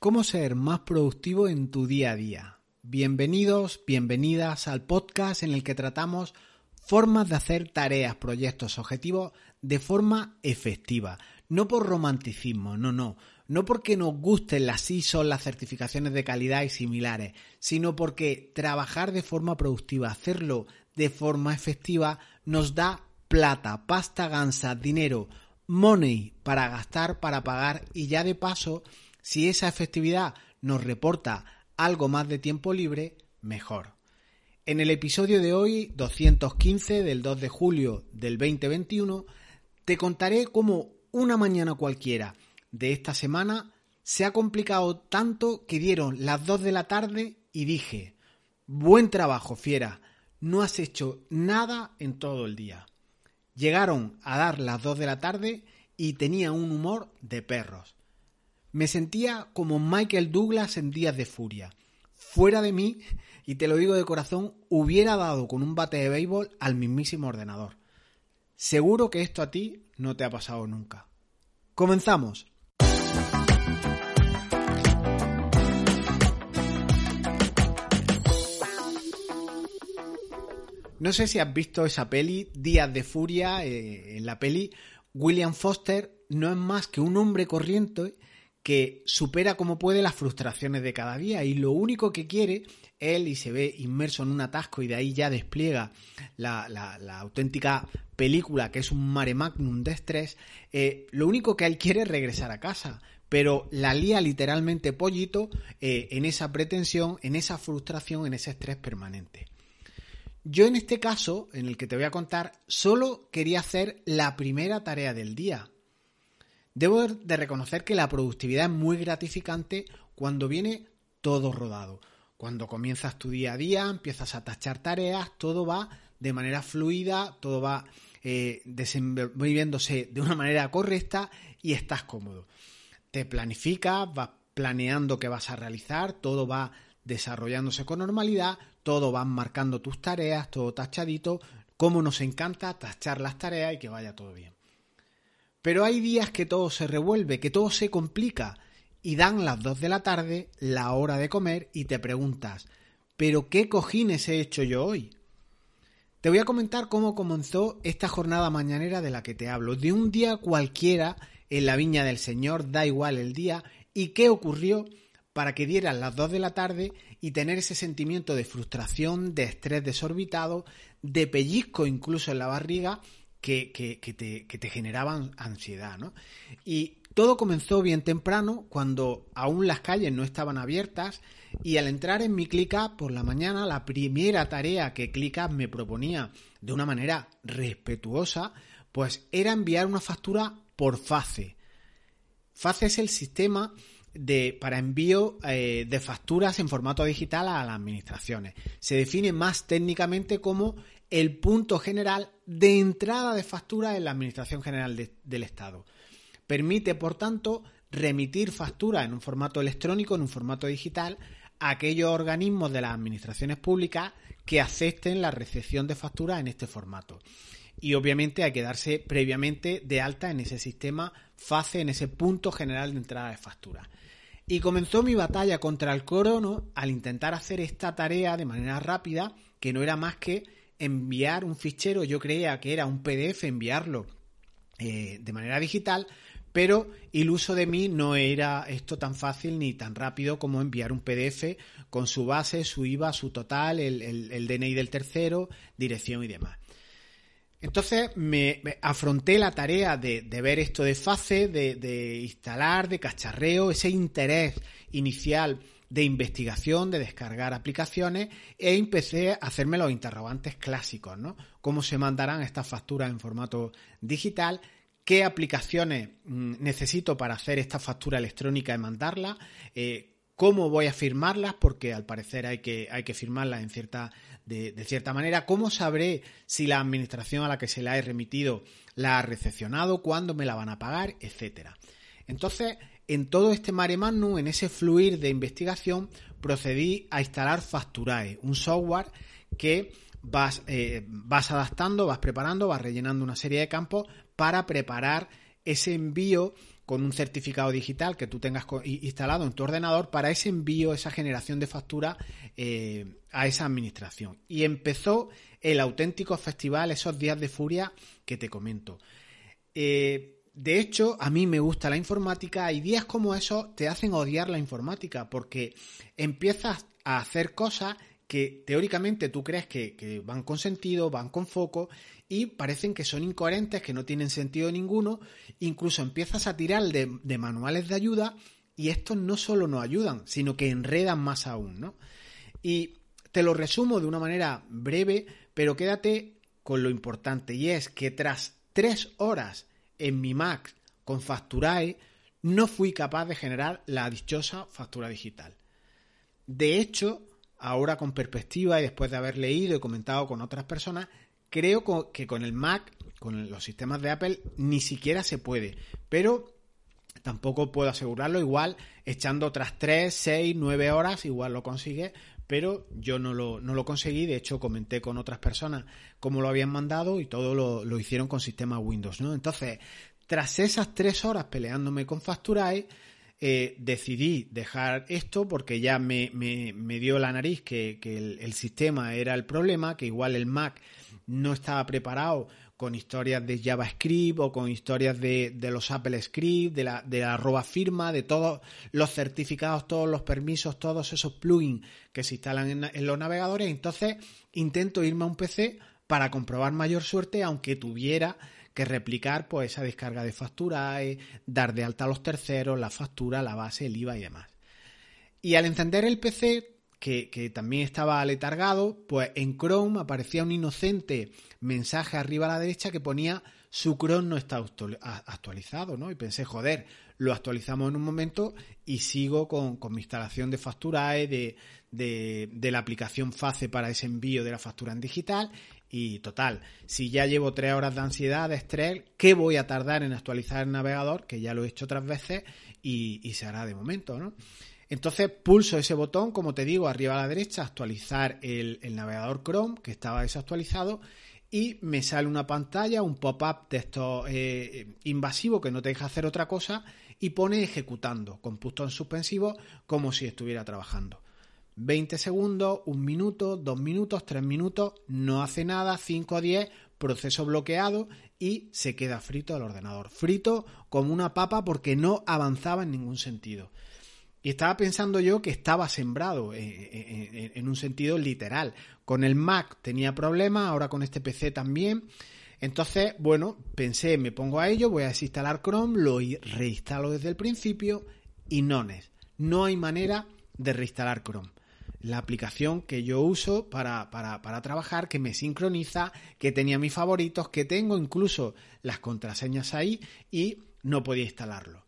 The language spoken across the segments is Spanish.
cómo ser más productivo en tu día a día. Bienvenidos, bienvenidas al podcast en el que tratamos formas de hacer tareas, proyectos, objetivos de forma efectiva. No por romanticismo, no, no. No porque nos gusten las ISO, las certificaciones de calidad y similares, sino porque trabajar de forma productiva, hacerlo de forma efectiva, nos da plata, pasta gansa, dinero, money para gastar, para pagar y ya de paso, si esa efectividad nos reporta algo más de tiempo libre, mejor. En el episodio de hoy, 215 del 2 de julio del 2021, te contaré cómo una mañana cualquiera de esta semana se ha complicado tanto que dieron las 2 de la tarde y dije, buen trabajo, fiera, no has hecho nada en todo el día. Llegaron a dar las 2 de la tarde y tenía un humor de perros. Me sentía como Michael Douglas en días de furia. Fuera de mí, y te lo digo de corazón, hubiera dado con un bate de béisbol al mismísimo ordenador. Seguro que esto a ti no te ha pasado nunca. Comenzamos. No sé si has visto esa peli, Días de Furia, eh, en la peli, William Foster no es más que un hombre corriente que supera como puede las frustraciones de cada día y lo único que quiere él y se ve inmerso en un atasco y de ahí ya despliega la, auténtica película que es un mare magnum de estrés, eh, lo único que él quiere es regresar a casa, pero la lía literalmente pollito eh, en esa pretensión, en esa frustración, en ese estrés permanente. Yo en este caso, en el que te voy a contar, solo quería hacer la primera tarea del día. Debo de reconocer que la productividad es muy gratificante cuando viene todo rodado. Cuando comienzas tu día a día, empiezas a tachar tareas, todo va de manera fluida, todo va eh, desenvolviéndose de una manera correcta y estás cómodo. Te planificas, vas planeando qué vas a realizar, todo va desarrollándose con normalidad, todo van marcando tus tareas, todo tachadito, como nos encanta tachar las tareas y que vaya todo bien. Pero hay días que todo se revuelve, que todo se complica y dan las 2 de la tarde, la hora de comer y te preguntas, ¿pero qué cojines he hecho yo hoy? Te voy a comentar cómo comenzó esta jornada mañanera de la que te hablo, de un día cualquiera en la viña del Señor, da igual el día, y qué ocurrió para que dieran las 2 de la tarde y tener ese sentimiento de frustración, de estrés desorbitado, de pellizco incluso en la barriga que, te, generaban ansiedad. ¿no? Y todo comenzó bien temprano, cuando aún las calles no estaban abiertas, y al entrar en mi ClickUp por la mañana, la primera tarea que ClickUp me proponía de una manera respetuosa, pues era enviar una factura por FACE. FACE es el sistema de, para envío eh, de facturas en formato digital a las administraciones. Se define más técnicamente como el punto general de entrada de factura en la Administración General del Estado. Permite, por tanto, remitir facturas en un formato electrónico, en un formato digital, a aquellos organismos de las administraciones públicas que acepten la recepción de facturas en este formato. Y obviamente hay que darse previamente de alta en ese sistema FACE, en ese punto general de entrada de facturas. Y comenzó mi batalla contra el crono al intentar hacer esta tarea de manera rápida, que no era más que enviar un fichero, yo creía que era un PDF, enviarlo eh, de manera digital, pero iluso de mí no era esto tan fácil ni tan rápido como enviar un PDF con su base, su IVA, su total, el, el DNI del tercero, dirección y demás. Entonces me, afronté la tarea de, ver esto de fase, de, instalar, de cacharreo, ese interés inicial de investigación, de descargar aplicaciones e empecé a hacerme los interrogantes clásicos, ¿no? ¿Cómo se mandarán estas facturas en formato digital? ¿Qué aplicaciones mm, necesito para hacer esta factura electrónica y mandarla? Eh, cómo voy a firmarlas, porque al parecer hay que, hay que firmarlas en cierta, de, cierta manera, cómo sabré si la administración a la que se la he remitido la ha recepcionado, cuándo me la van a pagar, etcétera. Entonces, en todo este mare magnum, en ese fluir de investigación, procedí a instalar Facturae, un software que vas, eh, vas adaptando, vas preparando, vas rellenando una serie de campos para preparar ese envío con un certificado digital que tú tengas instalado en tu ordenador para ese envío, esa generación de factura eh, a esa administración. Y empezó el auténtico festival, esos días de furia que te comento. Eh, de hecho, a mí me gusta la informática y días como esos te hacen odiar la informática porque empiezas a hacer cosas que teóricamente tú crees que, van con sentido, van con foco y parecen que son incoherentes, que no tienen sentido ninguno, incluso empiezas a tirar de, de manuales de ayuda y estos no solo no ayudan, sino que enredan más aún, ¿no? Y te lo resumo de una manera breve, pero quédate con lo importante y es que tras tres horas en mi Mac con Facturae, no fui capaz de generar la dichosa factura digital. De hecho, ahora con perspectiva y después de haber leído y comentado con otras personas, creo que con el Mac, con los sistemas de Apple, ni siquiera se puede. Pero tampoco puedo asegurarlo. Igual, echando otras 3, 6, 9 horas, igual lo consigue. Pero yo no lo, no lo conseguí. De hecho, comenté con otras personas cómo lo habían mandado y todo lo, hicieron con sistema Windows. ¿no? Entonces, tras esas 3 horas peleándome con Facturae, eh, decidí dejar esto porque ya me, dio la nariz que, el, sistema era el problema, que igual el Mac no estaba preparado con historias de JavaScript o con historias de, los Apple Script, de la, de la arroba firma, de todos los certificados, todos los permisos, todos esos plugins que se instalan en, los navegadores. Entonces intento irme a un PC para comprobar mayor suerte, aunque tuviera que replicar pues esa descarga de factura, eh, dar de alta a los terceros, la factura, la base, el IVA y demás. Y al encender el PC, que, también estaba aletargado, pues en Chrome aparecía un inocente mensaje arriba a la derecha que ponía su Chrome no está actualizado, ¿no? Y pensé, joder, lo actualizamos en un momento y sigo con, mi instalación de Facturae, de, de, la aplicación FACE para ese envío de la factura en digital y total, si ya llevo tres horas de ansiedad, de estrés, ¿qué voy a tardar en actualizar el navegador? Que ya lo he hecho otras veces y, se hará de momento, ¿no? Entonces pulso ese botón, como te digo, arriba a la derecha, actualizar el, navegador Chrome, que estaba desactualizado, y me sale una pantalla, un pop-up de estos eh, invasivos que no te deja hacer otra cosa, y pone ejecutando, con puntos suspensivos, como si estuviera trabajando. 20 segundos, un minuto, dos minutos, tres minutos, no hace nada, 5 a 10, proceso bloqueado y se queda frito el ordenador. Frito como una papa porque no avanzaba en ningún sentido. Y estaba pensando yo que estaba sembrado eh, eh, eh, en un sentido literal. Con el Mac tenía problemas, ahora con este PC también. Entonces, bueno, pensé, me pongo a ello, voy a desinstalar Chrome, lo reinstalo desde el principio y no es. No hay manera de reinstalar Chrome la aplicación que yo uso para, para, trabajar, que me sincroniza, que tenía mis favoritos, que tengo incluso las contraseñas ahí y no podía instalarlo.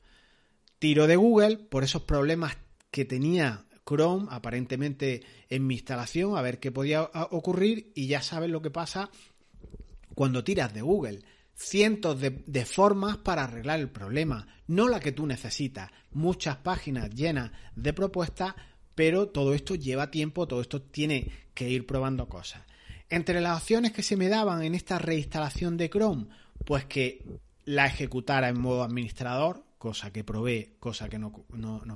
Tiro de Google por esos problemas que tenía Chrome aparentemente en mi instalación, a ver qué podía ocurrir y ya sabes lo que pasa cuando tiras de Google. Cientos de, formas para arreglar el problema, no la que tú necesitas. Muchas páginas llenas de propuestas, pero todo esto lleva tiempo, todo esto tiene que ir probando cosas. Entre las opciones que se me daban en esta reinstalación de Chrome, pues que la ejecutara en modo administrador, cosa que probé, cosa que no,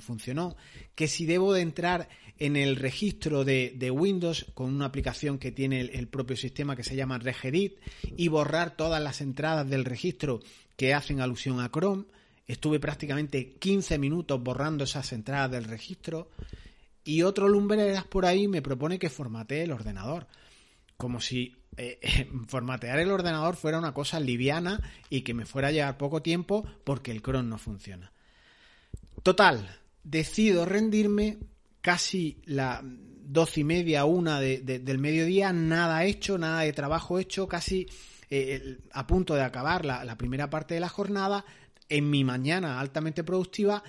funcionó, que si debo de entrar en el registro de, Windows con una aplicación que tiene el, el, propio sistema que se llama Regedit y borrar todas las entradas del registro que hacen alusión a Chrome. Estuve prácticamente 15 minutos borrando esas entradas del registro y otro lumbreras por ahí me propone que formatee el ordenador. Como si eh, formatear el ordenador fuera una cosa liviana y que me fuera a llevar poco tiempo porque el cron no funciona. Total, decido rendirme casi las doce y media, una del mediodía, nada hecho, nada de trabajo hecho, casi eh, a punto de acabar la primera parte de la jornada, en mi mañana altamente productiva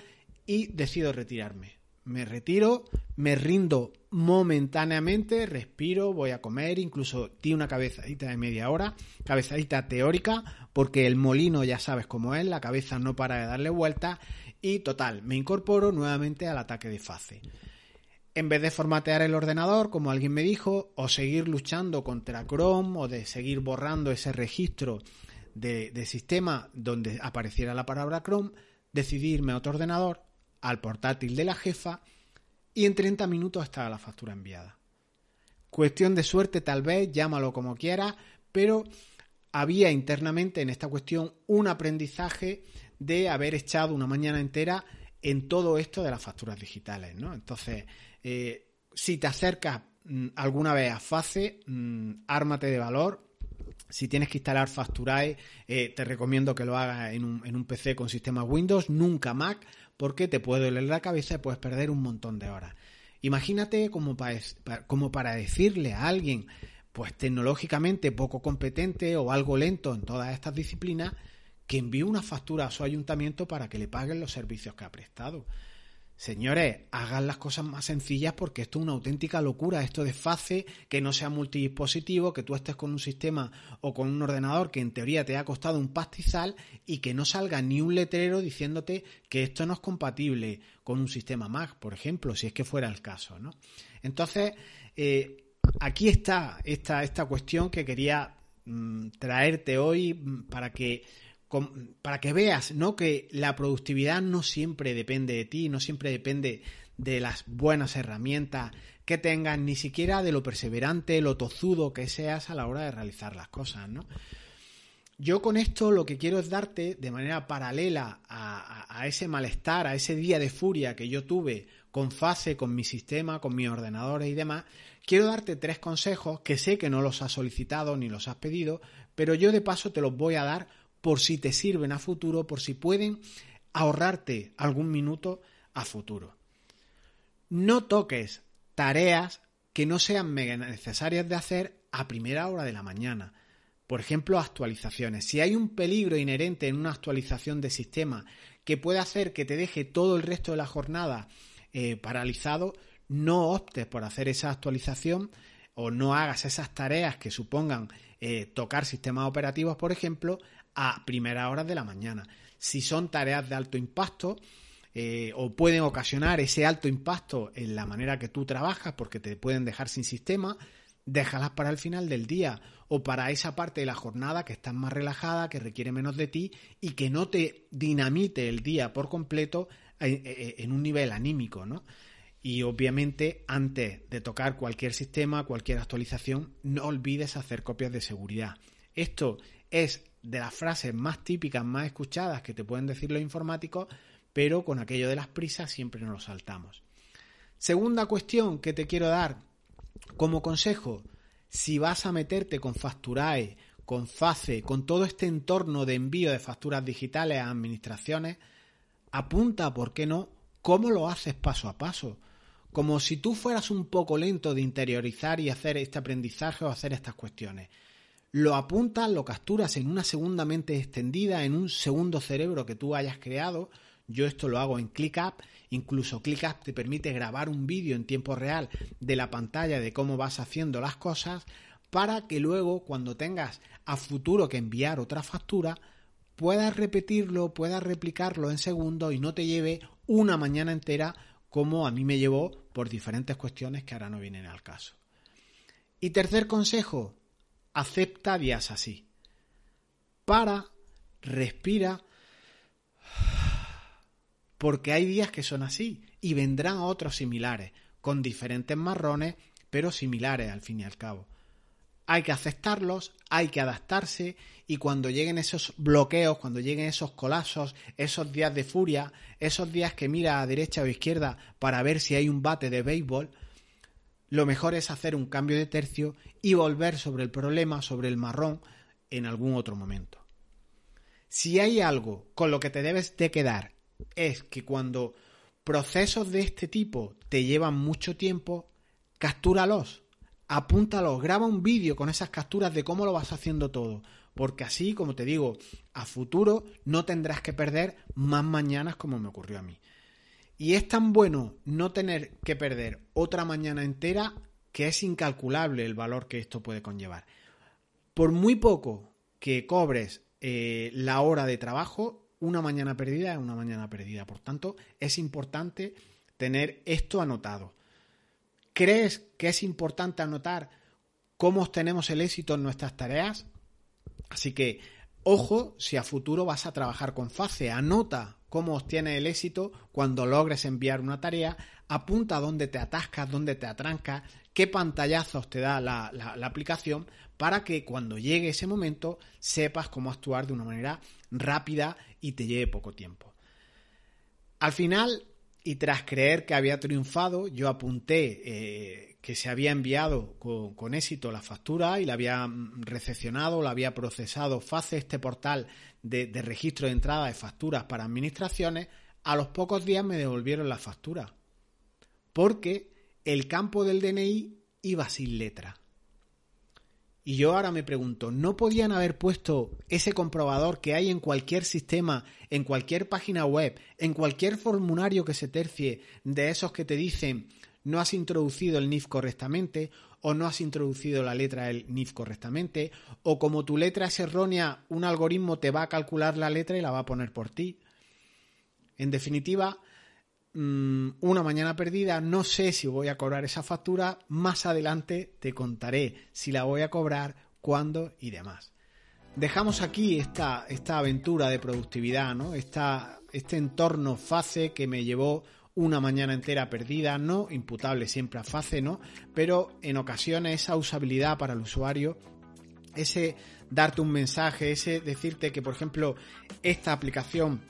y decido retirarme me retiro, me rindo momentáneamente, respiro, voy a comer, incluso di una cabezadita de media hora, cabezadita teórica, porque el molino ya sabes cómo es, la cabeza no para de darle vuelta y total, me incorporo nuevamente al ataque de fase. En vez de formatear el ordenador, como alguien me dijo, o seguir luchando contra Chrome, o de seguir borrando ese registro de, de sistema donde apareciera la palabra Chrome, decidí irme a otro ordenador, al portátil de la jefa, y en 30 minutos estaba la factura enviada. Cuestión de suerte tal vez, llámalo como quieras, pero había internamente en esta cuestión un aprendizaje de haber echado una mañana entera en todo esto de las facturas digitales, ¿no? Entonces, eh, si te acercas mm, alguna vez a FACE, mm, ármate de valor. Si tienes que instalar Facturae, eh, te recomiendo que lo hagas en un, en un PC con sistema Windows, nunca Mac, porque te puede doler la cabeza y puedes perder un montón de horas. Imagínate como para, como para decirle a alguien, pues tecnológicamente poco competente o algo lento en todas estas disciplinas, que envíe una factura a su ayuntamiento para que le paguen los servicios que ha prestado. Señores, hagan las cosas más sencillas porque esto es una auténtica locura. Esto de fase, que no sea multidispositivo, que tú estés con un sistema o con un ordenador que en teoría te ha costado un pastizal y que no salga ni un letrero diciéndote que esto no es compatible con un sistema Mac, por ejemplo, si es que fuera el caso, ¿no? Entonces, eh, aquí está esta, cuestión que quería mm, traerte hoy mm, para que para que veas, ¿no? Que la productividad no siempre depende de ti, no siempre depende de las buenas herramientas que tengas, ni siquiera de lo perseverante, lo tozudo que seas a la hora de realizar las cosas, ¿no? Yo con esto lo que quiero es darte, de manera paralela a, a ese malestar, a ese día de furia que yo tuve con fase, con mi sistema, con mis ordenadores y demás, quiero darte tres consejos que sé que no los has solicitado ni los has pedido, pero yo de paso te los voy a dar por si te sirven a futuro, por si pueden ahorrarte algún minuto a futuro. No toques tareas que no sean necesarias de hacer a primera hora de la mañana. Por ejemplo, actualizaciones. Si hay un peligro inherente en una actualización de sistema que puede hacer que te deje todo el resto de la jornada eh, paralizado, no optes por hacer esa actualización o no hagas esas tareas que supongan eh, tocar sistemas operativos, por ejemplo, a primeras horas de la mañana. Si son tareas de alto impacto eh, o pueden ocasionar ese alto impacto en la manera que tú trabajas porque te pueden dejar sin sistema, déjalas para el final del día o para esa parte de la jornada que estás más relajada, que requiere menos de ti y que no te dinamite el día por completo eh, eh, en un nivel anímico, ¿no? Y obviamente antes de tocar cualquier sistema, cualquier actualización, no olvides hacer copias de seguridad. Esto es de las frases más típicas, más escuchadas que te pueden decir los informáticos, pero con aquello de las prisas siempre nos lo saltamos. Segunda cuestión que te quiero dar como consejo, si vas a meterte con Facturae, con FACE, con todo este entorno de envío de facturas digitales a administraciones, apunta, ¿por qué no?, cómo lo haces paso a paso. Como si tú fueras un poco lento de interiorizar y hacer este aprendizaje o hacer estas cuestiones lo apuntas, lo capturas en una segunda mente extendida, en un segundo cerebro que tú hayas creado. Yo esto lo hago en ClickUp, incluso ClickUp te permite grabar un vídeo en tiempo real de la pantalla de cómo vas haciendo las cosas para que luego cuando tengas a futuro que enviar otra factura puedas repetirlo, puedas replicarlo en segundos y no te lleve una mañana entera como a mí me llevó por diferentes cuestiones que ahora no vienen al caso. Y tercer consejo, acepta días así. Para, respira, porque hay días que son así y vendrán otros similares, con diferentes marrones, pero similares al fin y al cabo. Hay que aceptarlos, hay que adaptarse y cuando lleguen esos bloqueos, cuando lleguen esos colapsos, esos días de furia, esos días que mira a derecha o izquierda para ver si hay un bate de béisbol, lo mejor es hacer un cambio de tercio y volver sobre el problema, sobre el marrón, en algún otro momento. Si hay algo con lo que te debes de quedar, es que cuando procesos de este tipo te llevan mucho tiempo, captúralos, apúntalos, graba un vídeo con esas capturas de cómo lo vas haciendo todo, porque así, como te digo, a futuro no tendrás que perder más mañanas como me ocurrió a mí. Y es tan bueno no tener que perder otra mañana entera que es incalculable el valor que esto puede conllevar. Por muy poco que cobres eh, la hora de trabajo, una mañana perdida es una mañana perdida. Por tanto, es importante tener esto anotado. ¿Crees que es importante anotar cómo obtenemos el éxito en nuestras tareas? Así que, ojo, si a futuro vas a trabajar con FACE, anota cómo obtienes el éxito cuando logres enviar una tarea, apunta dónde te atascas, dónde te atrancas, qué pantallazos te da la, la aplicación para que cuando llegue ese momento sepas cómo actuar de una manera rápida y te lleve poco tiempo. Al final, y tras creer que había triunfado, yo apunté eh, que se había enviado con, éxito la factura y la había mm, recepcionado, la había procesado FACE, este portal de, registro de entrada de facturas para administraciones. A los pocos días me devolvieron la factura porque el campo del DNI iba sin letra. Y yo ahora me pregunto, ¿no podían haber puesto ese comprobador que hay en cualquier sistema, en cualquier página web, en cualquier formulario que se tercie de esos que te dicen no has introducido el NIF correctamente o no has introducido la letra del NIF correctamente o como tu letra es errónea, un algoritmo te va a calcular la letra y la va a poner por ti? En definitiva, Mm, una mañana perdida, no sé si voy a cobrar esa factura, más adelante te contaré si la voy a cobrar, cuándo y demás. Dejamos aquí esta, esta aventura de productividad, ¿no? este entorno fase que me llevó una mañana entera perdida, no imputable siempre a fase, ¿no? Pero en ocasiones esa usabilidad para el usuario, ese darte un mensaje, ese decirte que, por ejemplo, esta aplicación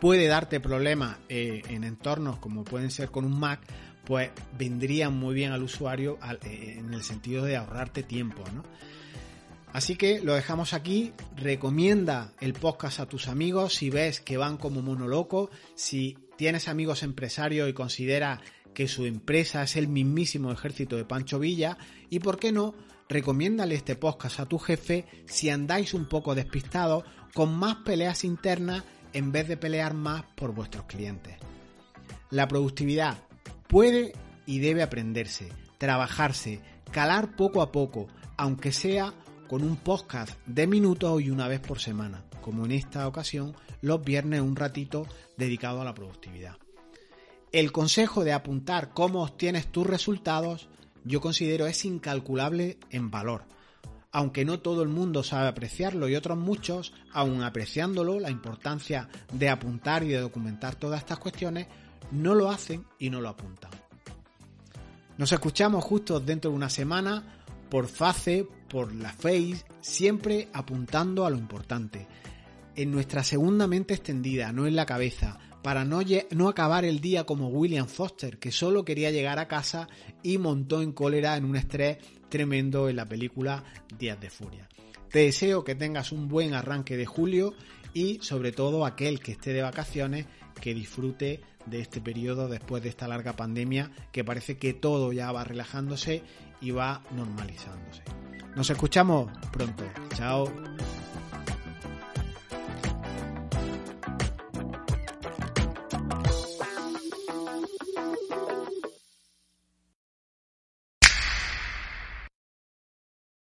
puede darte problemas eh, en entornos como pueden ser con un Mac, pues vendrían muy bien al usuario eh, en el sentido de ahorrarte tiempo, ¿no? Así que lo dejamos aquí. Recomienda el podcast a tus amigos si ves que van como mono loco, si tienes amigos empresarios y considera que su empresa es el mismísimo ejército de Pancho Villa y por qué no, recomiéndale este podcast a tu jefe si andáis un poco despistados con más peleas internas en vez de pelear más por vuestros clientes. La productividad puede y debe aprenderse, trabajarse, calar poco a poco, aunque sea con un podcast de minutos y una vez por semana, como en esta ocasión los viernes un ratito dedicado a la productividad. El consejo de apuntar cómo obtienes tus resultados yo considero es incalculable en valor aunque no todo el mundo sabe apreciarlo y otros muchos, aun apreciándolo, la importancia de apuntar y de documentar todas estas cuestiones, no lo hacen y no lo apuntan. Nos escuchamos justo dentro de una semana por Face, por la Face, siempre apuntando a lo importante. En nuestra segunda mente extendida, no en la cabeza, para no, no, acabar el día como William Foster, que solo quería llegar a casa y montó en cólera en un estrés tremendo en la película Días de Furia. Te deseo que tengas un buen arranque de julio y sobre todo aquel que esté de vacaciones que disfrute de este periodo después de esta larga pandemia que parece que todo ya va relajándose y va normalizándose. Nos escuchamos pronto. Chao.